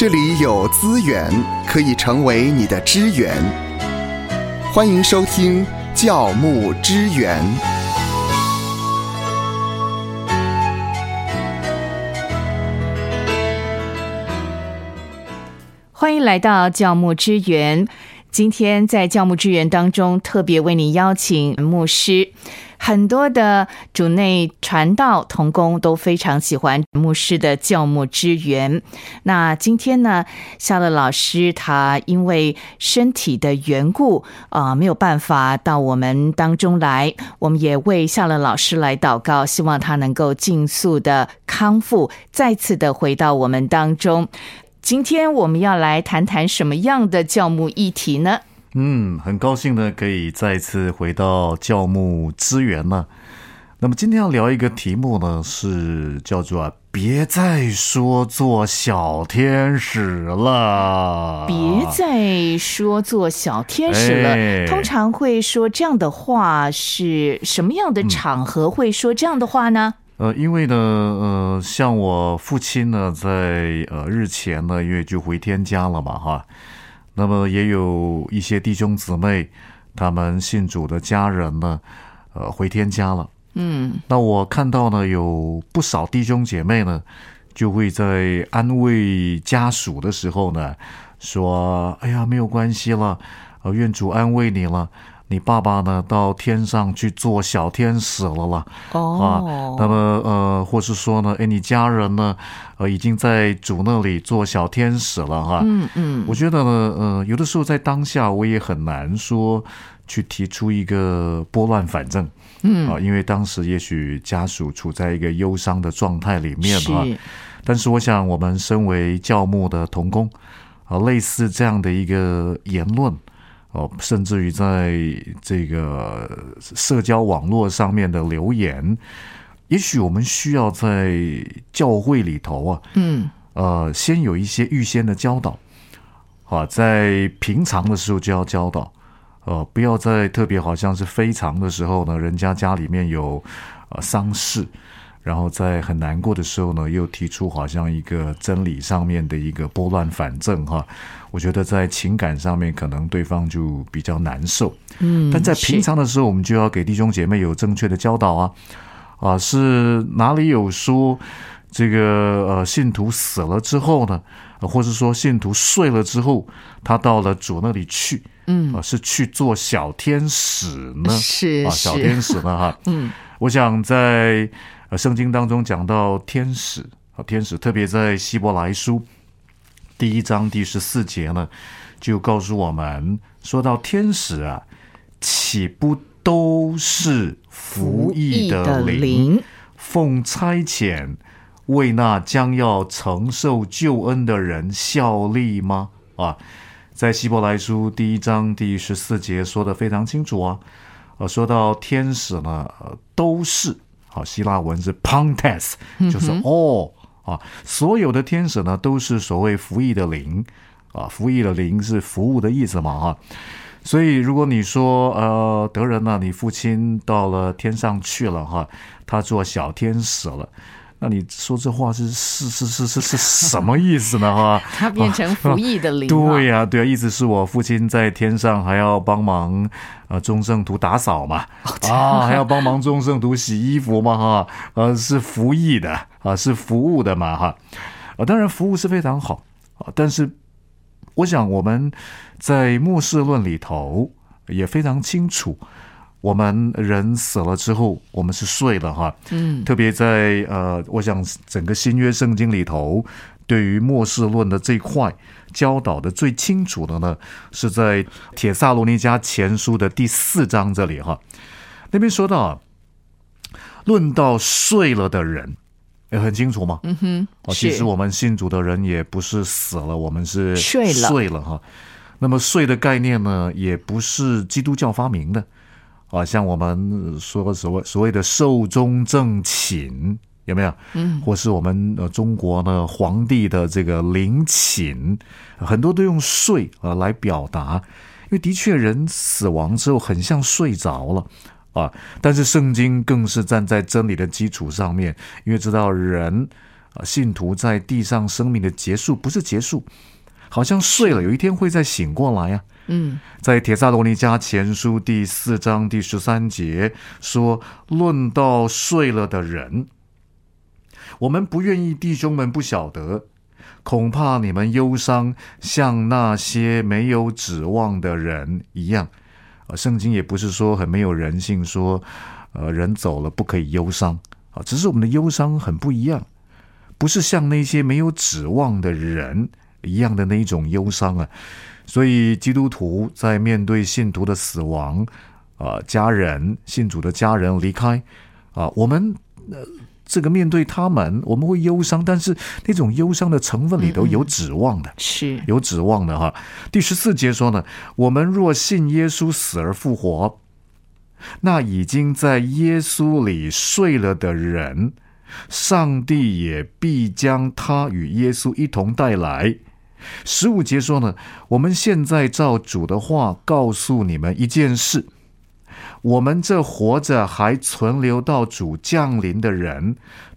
这里有资源可以成为你的支援。欢迎收听教牧支援。欢迎来到教牧支援。今天在教牧支援当中，特别为你邀请牧师。很多的主内传道同工都非常喜欢牧师的教牧支援。那今天呢，夏乐老师他因为身体的缘故啊，没有办法到我们当中来。我们也为夏乐老师来祷告，希望他能够尽速的康复，再次的回到我们当中。今天我们要来谈谈什么样的教牧议题呢？嗯，很高兴呢，可以再次回到教牧资源呢。那么今天要聊一个题目呢，是叫做“别再说做小天使了”。别再说做小天使了。哎通常会说这样的话，是什么样的场合会说这样的话呢？呃，因为呢，呃，像我父亲呢，在呃日前呢，因为就回天家了嘛，哈。那么也有一些弟兄姊妹，他们信主的家人呢，呃，回天家了。嗯，那我看到呢，有不少弟兄姐妹呢，就会在安慰家属的时候呢，说：“哎呀，没有关系了，呃，愿主安慰你了。你爸爸呢，到天上去做小天使了啦。哦，那么呃，或是说呢，哎，你家人呢，呃，已经在主那里做小天使了哈。嗯嗯，我觉得呢，呃，有的时候在当下我也很难说去提出一个拨乱反正，嗯啊，因为当时也许家属处在一个忧伤的状态里面哈。是，但是我想，我们身为教牧的童工，啊，类似这样的一个言论，哦，甚至于在这个社交网络上面的留言，也许我们需要在教会里头啊，嗯。呃，先有一些预先的教导，啊，在平常的时候就要教导，呃，不要在特别好像是非常的时候呢，人家家里面有呃丧事，然后在很难过的时候呢，又提出好像一个真理上面的一个拨乱反正哈，我觉得在情感上面可能对方就比较难受，嗯，但在平常的时候，我们就要给弟兄姐妹有正确的教导啊，啊，是哪里有说这个呃信徒死了之后呢，呃或是说信徒睡了之后，他到了主那里去，嗯啊，是去做小天使呢？啊，是啊小天使呢？哈，嗯，我想在呃圣经当中讲到天使啊，天使特别在希伯来书第一章第十四节呢，就告诉我们，说到天使啊，岂不都是服役的灵，灵，奉差遣为那将要承受救恩的人效力吗？啊，在希伯来书第一章第十四节说的非常清楚啊。呃，说到天使呢，呃、都是好，希腊文是 Pontes，就是嗯 all 啊，所有的天使呢都是所谓服役的灵啊，服役的灵是服务的意思嘛哈。所以，如果你说呃，德仁呢、你父亲到了天上去了哈，他做小天使了，那你说这话是是是是是是什么意思呢哈？他变成服役的灵，对呀、对呀、意思是我父亲在天上还要帮忙呃众圣徒打扫嘛，啊，还要帮忙众圣徒洗衣服嘛哈，呃是服役的啊，是服务的嘛哈，啊，当然服务是非常好啊，但是我想我们在末世论里头也非常清楚。我们人死了之后，我们是睡了哈，嗯，特别在呃，我想整个新约圣经里头，对于末世论的这一块教导的最清楚的呢，是在铁萨罗尼加前书的第四章这里哈，那边说到啊，论到睡了的人，也很清楚嘛？嗯哼，哦，其实我们信主的人也不是死了，我们是睡了。睡了哈。那么睡的概念呢，也不是基督教发明的啊，像我们说所谓所谓的寿终正寝，有没有？嗯，或是我们呃中国呢皇帝的这个陵寝，很多都用睡啊来表达，因为的确人死亡之后很像睡着了。啊，但是圣经更是站在真理的基础上面，因为知道人啊，信徒在地上生命的结束不是结束，好像睡了，有一天会再醒过来呀。嗯，在铁撒罗尼迦前书第四章第十三节说：“论到睡了的人，我们不愿意弟兄们不晓得，恐怕你们忧伤，像那些没有指望的人一样。”啊，圣经也不是说很没有人性，说呃人走了不可以忧伤啊，只是我们的忧伤很不一样，不是像那些没有指望的人一样的那一种忧伤啊。所以，基督徒在面对信徒的死亡，啊，家人信主的家人离开，啊，我们呃，这个面对他们，我们会忧伤，但是那种忧伤的成分里头有指望的，是有指望的哈。第十四节说呢，我们若信耶稣死而复活，那已经在耶稣里睡了的人，上帝也必将他与耶稣一同带来。十五节说呢，我们现在照主的话告诉你们一件事：我们这活着还存留到主降临的人，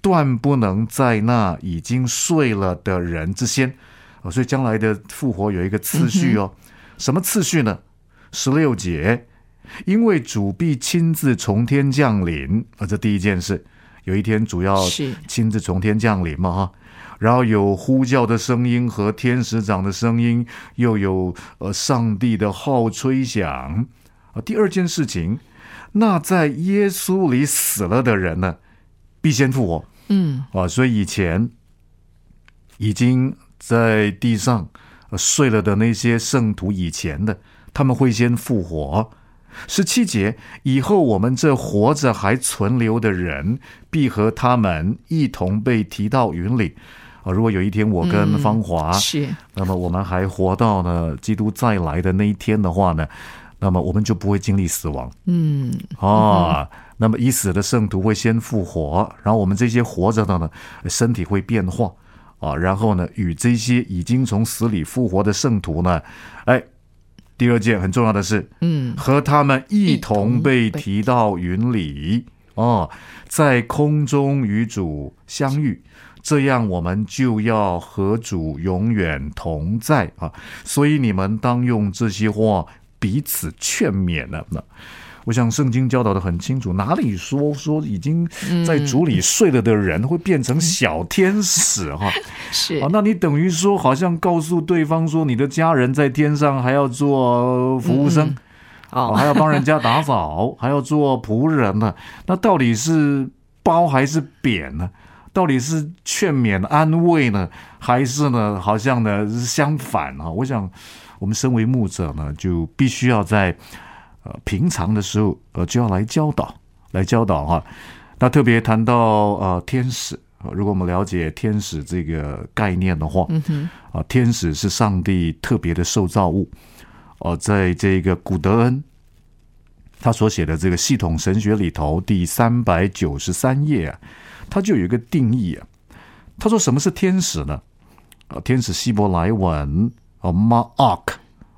断不能在那已经睡了的人之先。哦，所以将来的复活有一个次序哦。什么次序呢？十六节，因为主必亲自从天降临啊，这第一件事，有一天主要亲自从天降临嘛哈。然后有呼叫的声音和天使长的声音，又有呃上帝的号吹响啊。第二件事情，那在耶稣里死了的人呢，必先复活。嗯啊，所以以前已经在地上睡了的那些圣徒，以前的他们会先复活。十七节以后，我们这活着还存留的人，必和他们一同被提到云里。啊，如果有一天我跟芳华，是，那么我们还活到呢基督再来的那一天的话呢，那么我们就不会经历死亡。嗯啊，那么已死的圣徒会先复活，然后我们这些活着的呢，身体会变化啊，然后呢，与这些已经从死里复活的圣徒呢，哎，第二件很重要的是，嗯。和他们一同被一同被提到云里哦，在空中与主相遇，这样我们就要和主永远同在啊！所以你们当用这些话彼此劝勉了。那我想圣经教导的很清楚，哪里说说已经在主里睡了的人会变成小天使哈？是啊，那你等于说好像告诉对方说，你的家人在天上还要做服务生。哦还要帮人家打扫，还要做仆人呢。那到底是褒还是贬呢？到底是劝勉安慰呢，还是呢，好像呢是相反啊？我想，我们身为牧者呢，就必须要在呃平常的时候呃就要来教导，来教导哈、那特别谈到呃天使，呃如果我们了解天使这个概念的话，嗯哼啊，天使是上帝特别的受造物。哦，在这个古德恩他所写的这个系统神学里头，第三百九十三页啊，他就有一个定义啊。他说什么是天使呢？啊，天使希伯来文啊 m a a k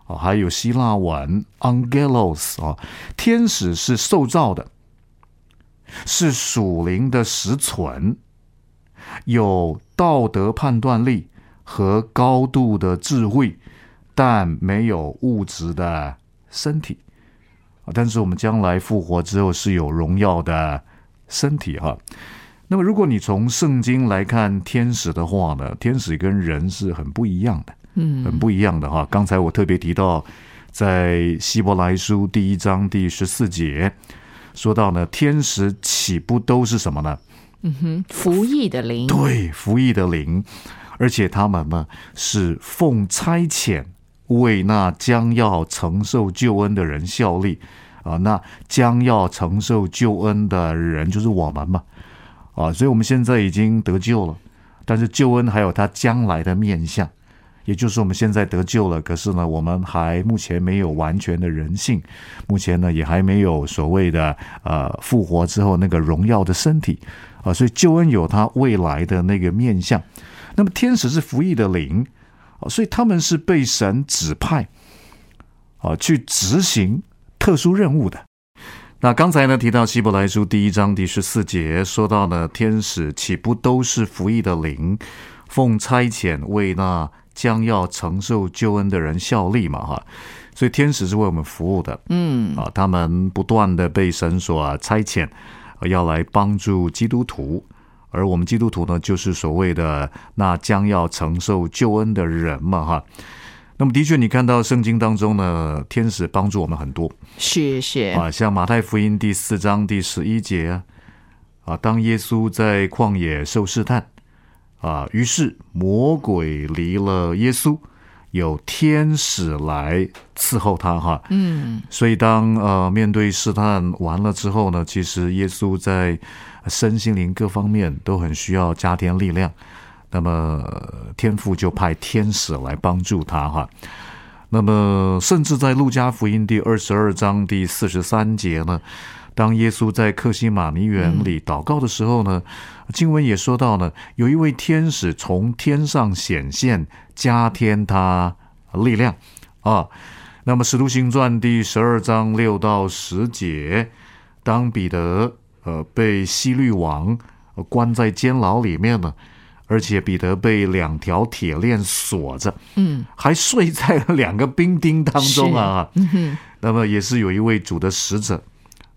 啊，还有希腊文 angelos 啊，天使是受造的，是属灵的实存，有道德判断力和高度的智慧，但没有物质的身体啊。但是我们将来复活之后是有荣耀的身体哈。那么，如果你从圣经来看天使的话呢，天使跟人是很不一样的，嗯很不一样的哈。刚才我特别提到，在希伯来书第一章第十四节说到呢，天使岂不都是什么呢？嗯哼，服役的灵，对，服役的灵，而且他们呢是奉差遣为那将要承受救恩的人效力啊，那将要承受救恩的人就是我们嘛啊，所以我们现在已经得救了，但是救恩还有他将来的面相。也就是我们现在得救了，可是呢，我们还目前没有完全的人性，目前呢也还没有所谓的呃复活之后那个荣耀的身体啊，所以救恩有他未来的那个面相。那么天使是服役的灵啊，所以他们是被神指派啊去执行特殊任务的。那刚才呢提到希伯来书第一章第十四节，说到呢天使岂不都是服役的灵，奉差遣为那将要承受救恩的人效力嘛？哈，所以天使是为我们服务的，嗯啊，他们不断的被神所差遣，呃要来帮助基督徒，而我们基督徒呢，就是所谓的那将要承受救恩的人嘛，哈。那么的确，你看到圣经当中呢，天使帮助我们很多。是是，啊，像马太福音第四章第十一节啊，啊，当耶稣在旷野受试探啊，于是魔鬼离了耶稣，有天使来伺候他哈，嗯所以当呃面对试探完了之后呢，其实耶稣在身心灵各方面都很需要加添力量。那么天父就派天使来帮助他哈。那么甚至在路加福音第二十二章第四十三节呢，当耶稣在克西马尼园里祷告的时候呢，经文也说到呢，有一位天使从天上显现，加添他力量啊。那么《使徒行传》第十二章六到十节，当彼得呃被西律王呃关在监牢里面呢，而且彼得被两条铁链锁着，嗯，还睡在了两个兵丁当中啊。嗯，那么也是有一位主的使者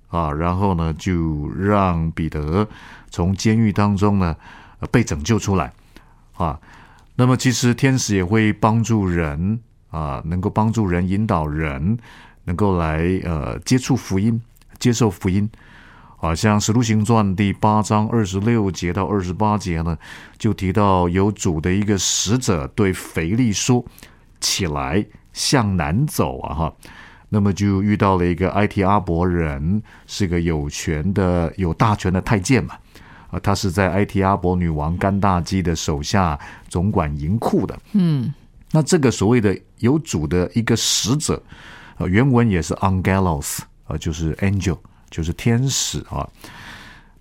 啊，然后呢就让彼得从监狱当中呢被拯救出来啊。那么其实天使也会帮助人啊，能够帮助人引导人，能够来呃接触福音，接受福音。啊，像《使徒行传》第八章二十六节到二十八节呢，就提到有主的一个使者对腓力说：“起来，向南走啊！”哈，那么就遇到了一个埃提阿伯人，是个有权的、有大权的太监嘛。啊，他是在埃提阿伯女王甘大基的手下总管银库的。嗯那这个所谓的有主的一个使者，呃，原文也是 angelos，啊，就是 angel，就是天使啊。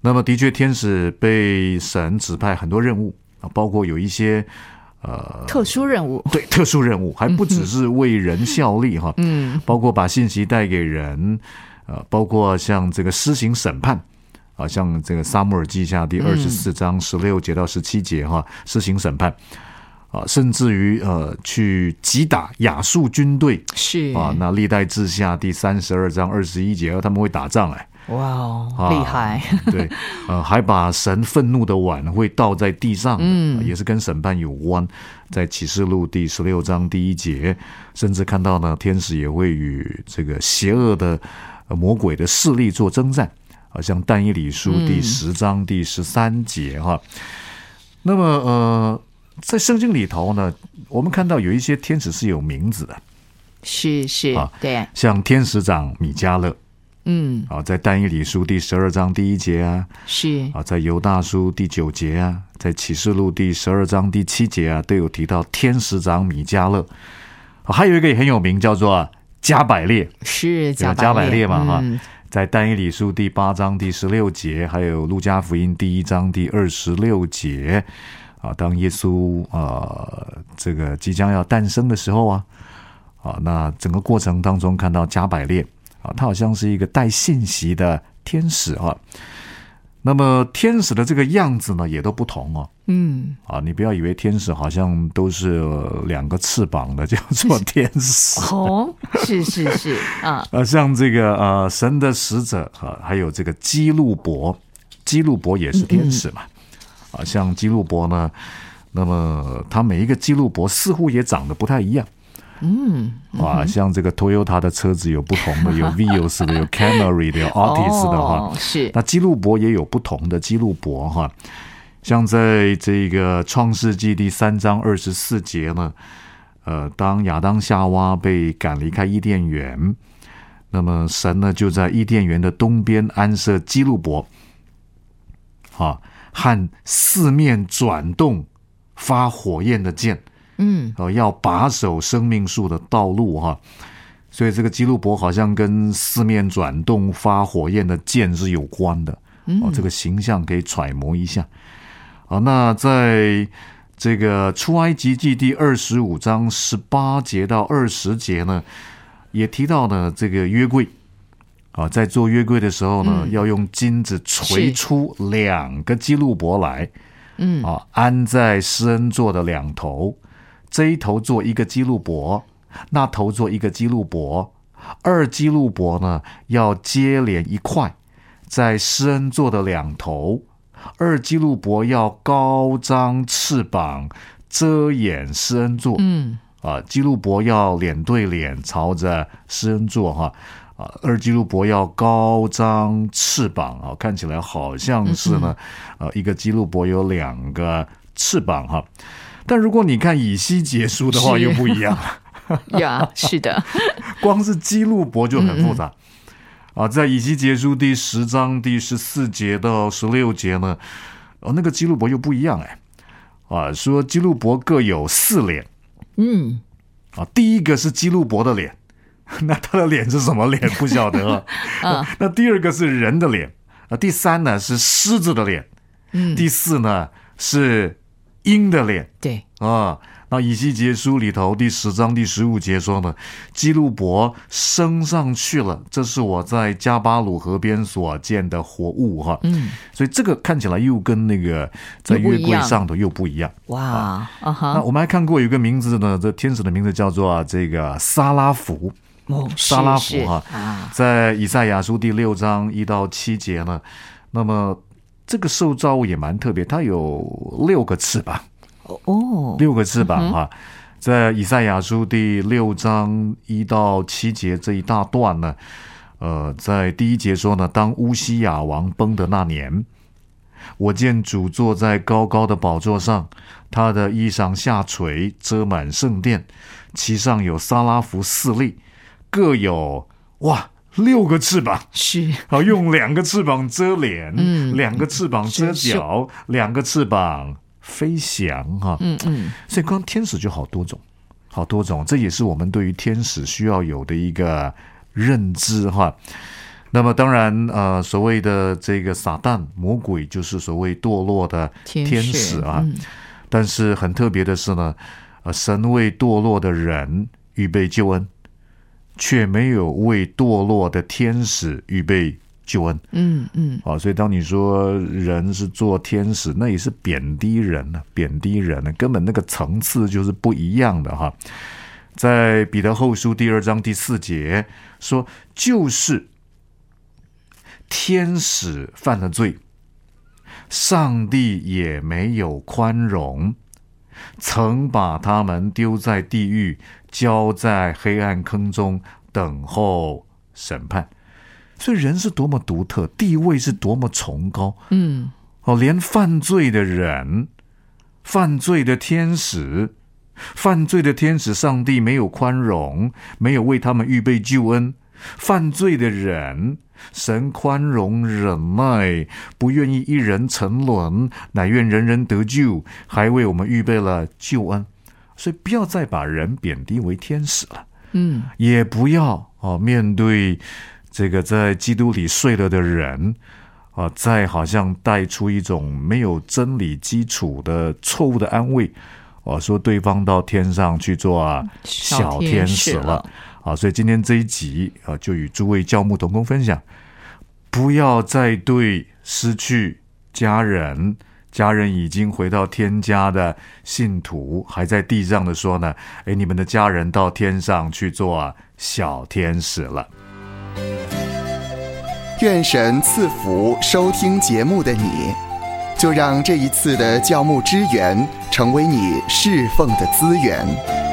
那么的确，天使被神指派很多任务啊，包括有一些呃，特殊任务，对特殊任务，还不只是为人效力哈，嗯包括把信息带给人，呃，包括像这个施行审判。啊，像这个《撒母耳记下》第二十四章十六节到十七节哈，施行审判，啊，甚至于呃，去击打亚述军队是啊。那历代志下第三十二章二十一节，他们会打仗哎，哇哦，啊厉害，对，呃，还把神愤怒的碗会倒在地上，嗯。啊也是跟审判有关。在启示录第十六章第一节，甚至看到呢，天使也会与这个邪恶的呃魔鬼的势力做征战，啊，像但以理书第嗯。十章第十三节哈。那么呃，在圣经里头呢，我们看到有一些天使是有名字的，是是啊，对，像天使长米迦勒嗯。啊，在但以理书第十二章第一节啊，是。啊，在犹大书第九节啊，在启示录第十二章第七节啊，都有提到天使长米迦勒。啊还有一个也很有名，叫做加百列，是加百列嘛哈嗯。在但以理书第八章第十六节，还有路加福音第一章第二十六节。啊，当耶稣呃这个即将要诞生的时候啊，啊，那整个过程当中看到加百列啊，他好像是一个带信息的天使啊。那么天使的这个样子呢，也都不同哦。嗯，啊，你不要以为天使好像都是呃两个翅膀的叫做天使。哦，是是是啊，呃，像这个呃神的使者啊，还有这个基路伯，基路伯也是天使嘛。啊，像基路伯呢，那么他每一个基路伯似乎也长得不太一样。嗯，啊，像这个 Toyota 的车子有不同的，有 Vios 的，有 Camry 的，有 Altis 的哈。哦是。那基路伯也有不同的基路伯哈，像在这个创世纪第三章二十四节呢，呃，当亚当夏娃被赶离开伊甸园，那么神呢就在伊甸园的东边安设基路伯，啊，和四面转动发火焰的剑，嗯。哦，要把守生命树的道路哈。所以这个基路伯好像跟四面转动发火焰的剑是有关的。哦，这个形象可以揣摩一下。好，那在这个出埃及记第二十五章十八节到二十节呢，也提到呢这个约柜。啊，在做约柜的时候呢，嗯。要用金子锤出两个基路伯来，嗯。啊，安在施恩座的两头，这一头做一个基路伯，那头做一个基路伯，二基路伯呢要接连一块，在施恩座的两头，二基路伯要高张翅膀遮掩施恩座，嗯啊，基路伯要脸对脸朝着施恩座哈。啊，二基路伯要高张翅膀啊，看起来好像是呢，呃，一个基路伯有两个翅膀哈。但如果你看以西结书的话，又不一样。了，呀，是的，光是基路伯就很复杂。啊，在以西结书第十章第十四节到十六节呢，哦，那个基路伯又不一样哎，啊，说基路伯各有四脸，嗯。啊，第一个是基路伯的脸，那他的脸是什么脸？不晓得。啊。啊那第二个是人的脸。啊，第三呢是狮子的脸，嗯，第四呢是鹰的脸对，啊。那以西结书里头第十章第十五节说呢，基路伯升上去了，这是我在加巴鲁河边所见的活物哈。嗯，所以这个看起来又跟那个在月柜又不一样上头又不一样。哇，啊那，我们还看过有一个名字呢，这天使的名字叫做、啊、这个撒拉福。哦，沙拉是弗哈啊，在以赛亚书第六章一到七节呢，那么这个受造物也蛮特别，它有六个翅膀，哦，六个翅膀哈。在以赛亚书第六章一到七节这一大段呢，呃，在第一节说呢，当乌西亚王崩的那年，我见主坐在高高的宝座上，他的衣裳下垂，遮满圣殿，其上有撒拉弗四粒，各有哇六个翅膀。是，好，用两个翅膀遮脸，嗯两个翅膀遮遮脚，两个翅膀飞翔哈。嗯嗯，所以光天使就好多种，好多种，这也是我们对于天使需要有的一个认知哈。那么当然，呃，所谓的这个撒旦魔鬼，就是所谓堕落的天使啊。嗯但是很特别的是呢，呃，神为堕落的人预备救恩，却没有为堕落的天使预备救恩。嗯嗯，啊，所以当你说人是做天使，那也是贬低人呢，贬低人呢，根本那个层次就是不一样的哈。在彼得后书第二章第四节说，就是天使犯了罪，上帝也没有宽容，曾把他们丢在地狱，交在黑暗坑中，等候审判。所以人是多么独特，地位是多么崇高嗯，哦！连犯罪的人、犯罪的天使、犯罪的天使，上帝没有宽容，没有为他们预备救恩。犯罪的人，神宽容忍耐，不愿意一人沉沦，乃愿人人得救，还为我们预备了救恩。所以不要再把人贬低为天使了。嗯，也不要哦，面对这个在基督里睡了的人啊，再好像带出一种没有真理基础的错误的安慰，哦，说对方到天上去做啊小天使了了，啊，所以今天这一集啊，就与诸位教牧同工分享，不要再对失去家人。家人已经回到天家的信徒，还在地上的说呢：“哎，你们的家人到天上去做小天使了。”愿神赐福收听节目的你，就让这一次的教牧支援成为你侍奉的资源。